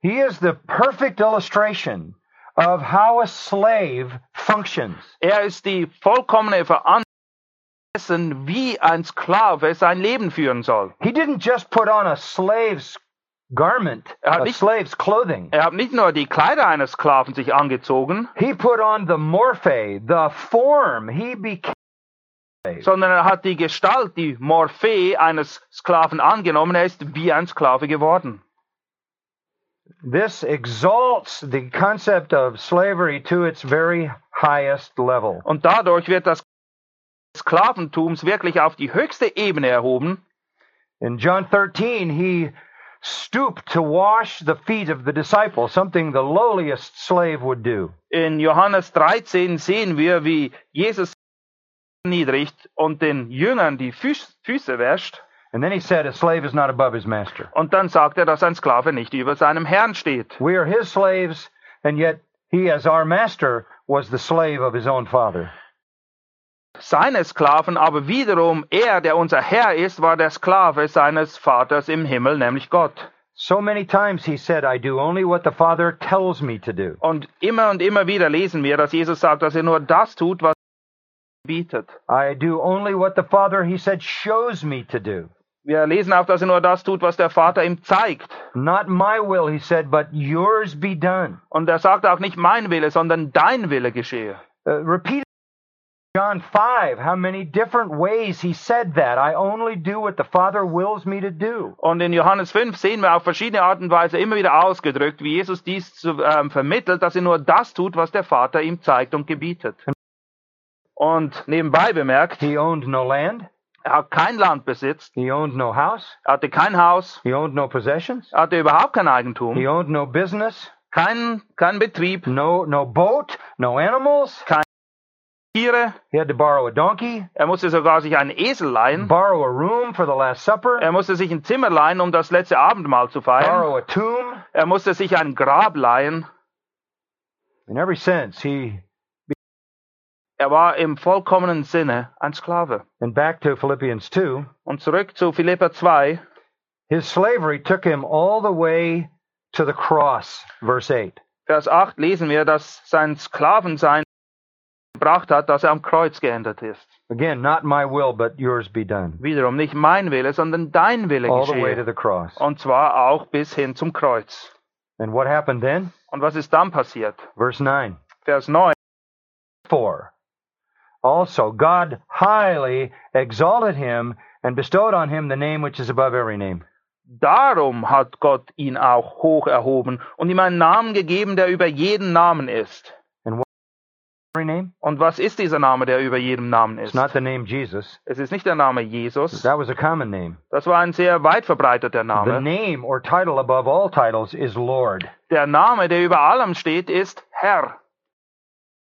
He is the perfect illustration of how a slave functions. Er ist die vollkommene Veranschaulichung dessen, wie ein Sklave sein Leben führen soll. He didn't just put on a slave's garment, Er hat a nicht- slave's clothing. Er hat nicht nur die Kleider eines Sklaven sich angezogen, He put on the morphe, the form. He became sondern er hat die Gestalt, die Morphe eines Sklaven angenommen. Er ist wie ein Sklave geworden. This exalts the concept of slavery to its very highest level. Und dadurch wird das Sklaventums wirklich auf die höchste Ebene erhoben. In John 13, he stooped to wash the feet of the disciples, something the lowliest slave would do. In Johannes 13 sehen wir, wie Jesus niedrigt und den Jüngern die Füß, Füße wäscht. And then he said, A slave is not above his master. Und dann sagt er, dass ein Sklave nicht über seinem Herrn steht. We are his slaves, and yet he, as our master, was the slave of his own father. Seine Sklaven, aber wiederum er, der unser Herr ist, war der Sklave seines Vaters im Himmel, nämlich Gott. So many times he said, I do only what the Father tells me to do. Und immer und immer wieder lesen wir, dass Jesus sagt, dass er nur das tut, was er bietet. I do only what the Father, he said, shows me to do. Wir lesen auch, dass er nur das tut, was der Vater ihm zeigt. Not my will, he said, but yours be done. Und er sagt auch nicht mein Wille, sondern dein Wille geschehe. Uh, repeat John 5, how many different ways he said that. I only do what the Father wills me to do. Und in Johannes 5 sehen wir auf verschiedene Art und Weise immer wieder ausgedrückt, wie Jesus dies ähm, vermittelt, dass er nur das tut, was der Vater ihm zeigt und gebietet. Und nebenbei bemerkt, He owned no land, er hat kein Land besitzt, he owned no house, er hatte kein Haus, he owned no possessions, er hatte überhaupt kein he Eigentum, owned no business, kein, kein Betrieb, no no boat, no animals. Tiere, He had to borrow a donkey, er musste sogar sich einen Esel leihen, borrow a room for the Last Supper, er musste sich ein Zimmer leihen, um das letzte Abendmahl zu feiern, borrow a tomb. er musste sich ein Grab leihen, In every sense, he er war im vollkommenen Sinne ein Sklave. and back to Philippians 2. Und zurück zu Philipper 2, His slavery took him all the way to the cross, verse 8. Vers 8 lesen wir, dass sein Sklavensein gebracht hat, dass er am Kreuz geändert ist. Again, not my will, but yours be done. Wiederum nicht mein Wille, sondern dein Wille All the way to the cross. Und zwar auch bis hin zum Kreuz. And what happened then? Und was ist dann passiert? Verse 9. Vers 9. For also God highly exalted him and bestowed on him the name which is above every name. Darum hat Gott ihn auch hoch erhoben und ihm einen Namen gegeben, der über jeden Namen ist. Und was ist dieser Name, der über jedem Namen It's ist? not the name Jesus. Es ist nicht der Name Jesus. That was a common name. Das war ein sehr weit verbreiteter The Name. name or title above all titles is Lord. Der Name, der über allem steht, ist Herr.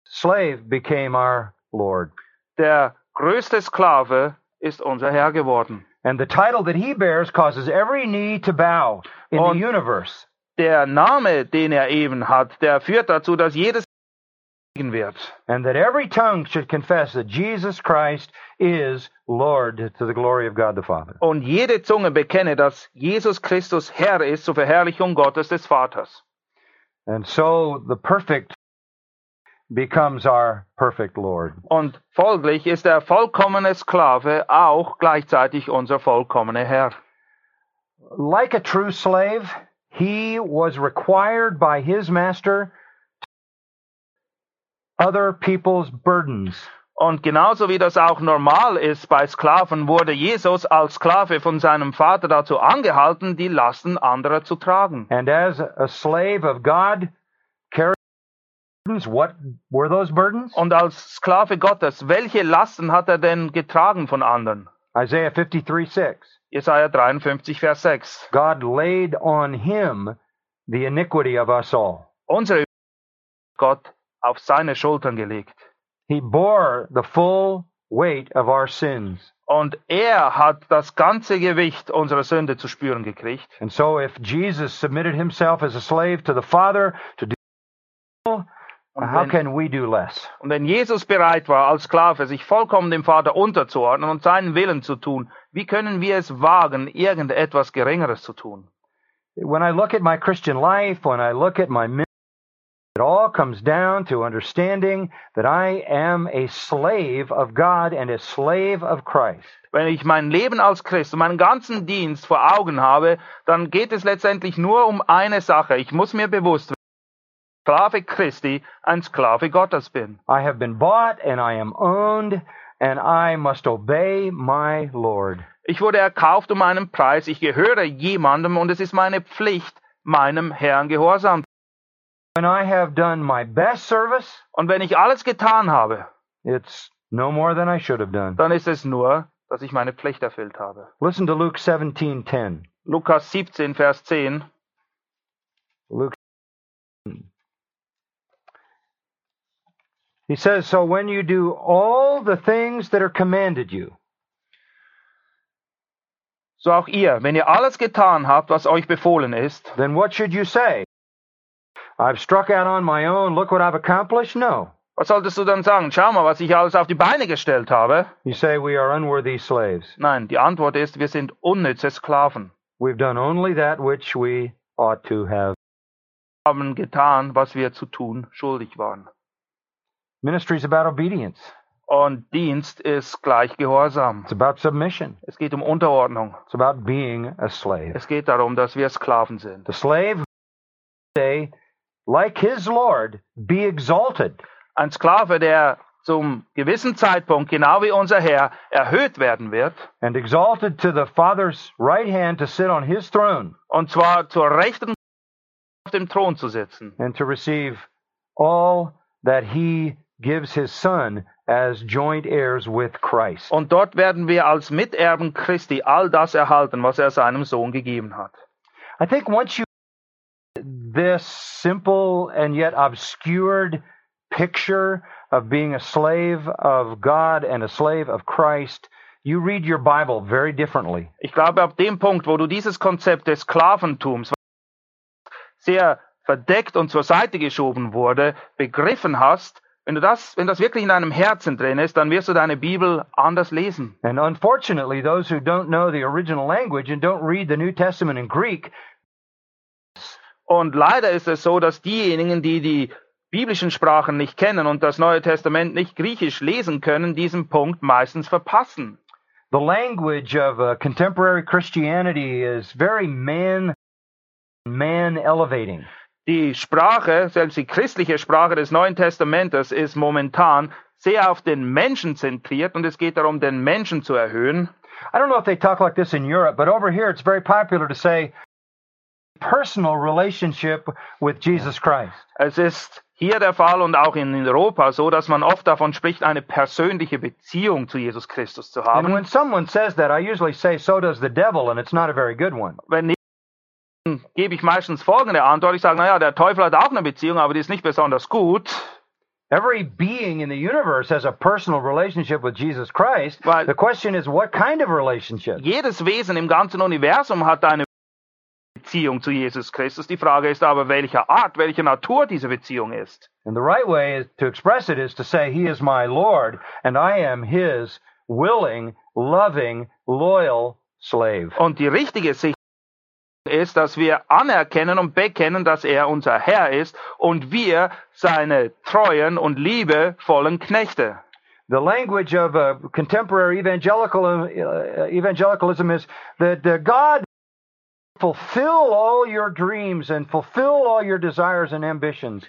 Slave became our Lord. Der größte Sklave ist unser Herr geworden. And the title that he bears causes every knee to bow in Und- the universe. Der Name, den er eben hat, der führt dazu, dass jedes wird. And that every tongue should confess that Jesus Christ is Lord to the glory of God the Father. Und jede Zunge bekenne, dass Jesus Christus Herr ist zur Verherrlichung Gottes des Vaters. And so the perfect becomes our perfect Lord. Und folglich ist der vollkommene Sklave auch gleichzeitig unser vollkommener Herr. Like a true slave, he was required by his master other people's burdens. Und genauso wie das auch normal ist bei Sklaven, wurde Jesus als Sklave von seinem Vater dazu angehalten, die Lasten anderer zu tragen. And as a slave of God carried burdens, what were those burdens? Und als Sklave Gottes, welche Lasten hat er denn getragen von anderen? Isaiah 53 6. Jesaja 53, Vers 6. God laid on him the iniquity of us all. Unsere Gott auf seine Schultern gelegt. He bore the full weight of our sins. Und er hat das ganze Gewicht unserer Sünde zu spüren gekriegt. And so if Jesus submitted himself as a slave to the Father to do Und how wenn, can we do less? und wenn Jesus bereit war, als Sklave sich vollkommen dem Vater unterzuordnen und seinen Willen zu tun, wie können wir es wagen, irgendetwas Geringeres zu tun? When I look at my Christian life, when I look at my it all comes down to understanding that I am a slave of God and a slave of Christ. Wenn ich mein Leben als Christ und meinen ganzen Dienst vor Augen habe, dann geht es letztendlich nur um eine Sache. Ich muss mir bewusst werden, Sklave Christi, ein Sklave Gottes bin. I have been bought and I am owned and I must obey my Lord. Ich wurde erkauft um einen Preis, ich gehöre jemandem und es ist meine Pflicht, meinem Herrn gehorsam. Service, Und wenn ich alles getan habe, it's no more than I should have done. dann ist es nur, dass ich meine Pflicht erfüllt habe. Listen to Luke 17:10. Lukas 17, Vers 10. Luke He says, So when you do all the things that are commanded you, So auch ihr, wenn ihr alles getan habt, was euch befohlen ist, then what should you say? I've struck out on my own, look what I've accomplished? No. was solltest du dann sagen? Schau mal, was ich alles auf die Beine gestellt habe. You say we are unworthy slaves. Nein, die Antwort ist, wir sind unnütze Sklaven. We've done only that which we ought to have. Wir haben getan, was wir zu tun schuldig waren. Ministry is about obedience. Und Dienst ist gleich Gehorsam. It's about submission. Es geht um Unterordnung. It's about being a slave. Es geht darum, dass wir Sklaven sind. The slave say, like his Lord, be exalted. Ein Sklave, der zum gewissen Zeitpunkt, genau wie unser Herr, erhöht werden wird. and exalted to the Father's right hand to sit on his throne Und zwar zur Rechten auf dem Thron zu sitzen. and to receive all that he gives his Son as joint heirs with Christ. Und dort werden wir als Miterben Christi all das erhalten, was er seinem Sohn gegeben hat. I think once you this simple and yet obscured picture of being a slave of God and a slave of Christ, you read your Bible very differently. Ich glaube, ab dem Punkt, wo du dieses Konzept des Sklaventums, sehr verdeckt und zur Seite geschoben wurde, begriffen hast, wenn du das, wenn das wirklich in deinem Herzen drin ist, dann wirst du deine Bibel anders lesen. And unfortunately, those who don't know the original language and don't read the New Testament in Greek Und leider ist es so, dass diejenigen, die die biblischen Sprachen nicht kennen und das Neue Testament nicht griechisch lesen können, diesen Punkt meistens verpassen. the language of uh, contemporary Christianity is very man man elevating. Die Sprache, selbst die christliche Sprache des Neuen Testamentes, ist momentan sehr auf den Menschen zentriert und es geht darum, den Menschen zu erhöhen. I don't know if they talk like this in Europe, but over here it's very popular to say personal relationship with Jesus Christ. Es ist hier der Fall und auch in Europa so, dass man oft davon spricht, eine persönliche Beziehung zu Jesus Christus zu And when haben. someone says that, I usually say so does the devil and it's not a very good one. Wenn nicht, gebe ich meistens folgende Antwort. Ich sage, naja, der Teufel hat auch eine Beziehung, aber die ist nicht besonders gut. Every being in the universe has a personal relationship with Jesus Christ. Right. The question is what kind of relationship? Jedes Wesen im ganzen Universum hat eine Beziehung zu Jesus Christus. Die Frage ist aber, welcher Art, welche Natur diese Beziehung ist. And the right way to express it is to say, He is my Lord, and I am His willing, loving, loyal slave. Und die richtige Sicht ist, dass wir anerkennen und bekennen, dass er unser Herr ist und wir seine treuen und liebevollen Knechte. The language of uh, contemporary evangelical, uh, evangelicalism is that uh, God fulfill all your dreams and fulfill all your desires and ambitions.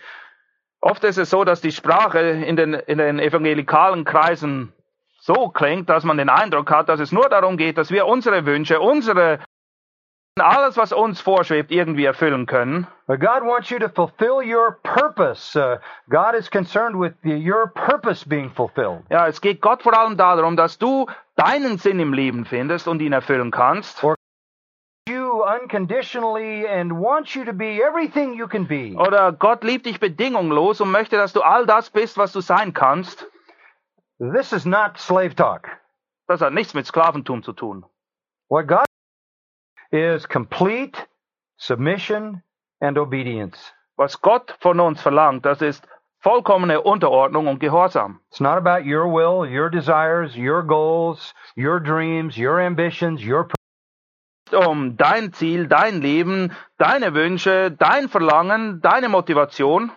Oft ist es so, dass die Sprache in den, in den evangelikalen Kreisen so klingt, dass man den Eindruck hat, dass es nur darum geht, dass wir unsere Wünsche, unsere alles, was uns vorschwebt, irgendwie erfüllen können. But God wants you to fulfill your purpose. Uh, God is concerned with the, your purpose being fulfilled. Ja, es geht Gott vor allem darum, dass du deinen Sinn im Leben findest und ihn erfüllen kannst. You unconditionally and wants you to be everything you can be. Oder Gott liebt dich bedingungslos und möchte, dass du all das bist, was du sein kannst. This is not slave talk. Das hat nichts mit Sklaventum zu tun. What God is complete submission and obedience. Was Gott von uns verlangt, das ist vollkommene Unterordnung und Gehorsam. It's not about your will, your desires, your goals, your dreams, your ambitions, your Um dein Ziel, dein Leben, deine Wünsche, dein Verlangen, deine Motivation.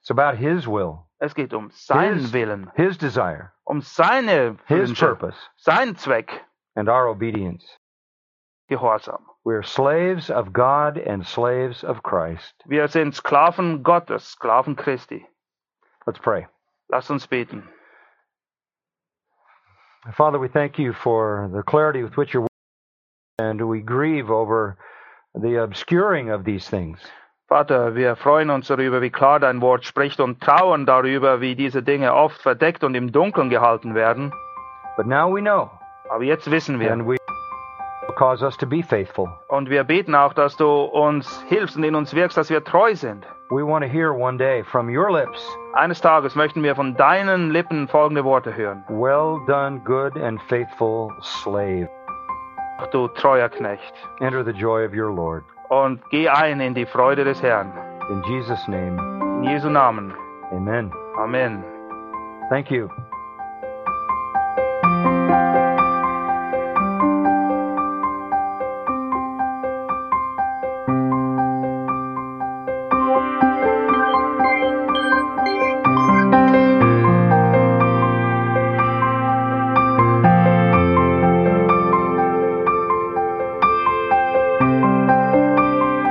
It's about His will, Es geht um seinen His- Willen, His desire, um seine His Wünsche, purpose, seinen Zweck, and our obedience. Gehorsam. We're slaves of God and slaves of Christ. Wir sind Sklaven Gottes, Sklaven Christi. Let's pray. Lass uns beten. Father, we thank you for the clarity with which your and we grieve over the obscuring of these things. Vater, wir freuen uns darüber, wie klar dein Wort spricht und trauern darüber, wie diese Dinge oft verdeckt und im Dunkeln gehalten werden. But now we know, Aber jetzt wissen wir. and we cause us to be faithful. Und wir beten auch, dass du uns hilfst und in uns wirkst, dass wir treu sind. We want to hear one day from your lips, Eines Tages möchten wir von deinen Lippen folgende Worte hören. Well done, good and faithful slave. Ach du treuer Knecht. Enter the joy of your Lord. Und geh ein in die Freude des Herrn. In Jesus' name, In Jesu Namen. amen. Amen. Thank you.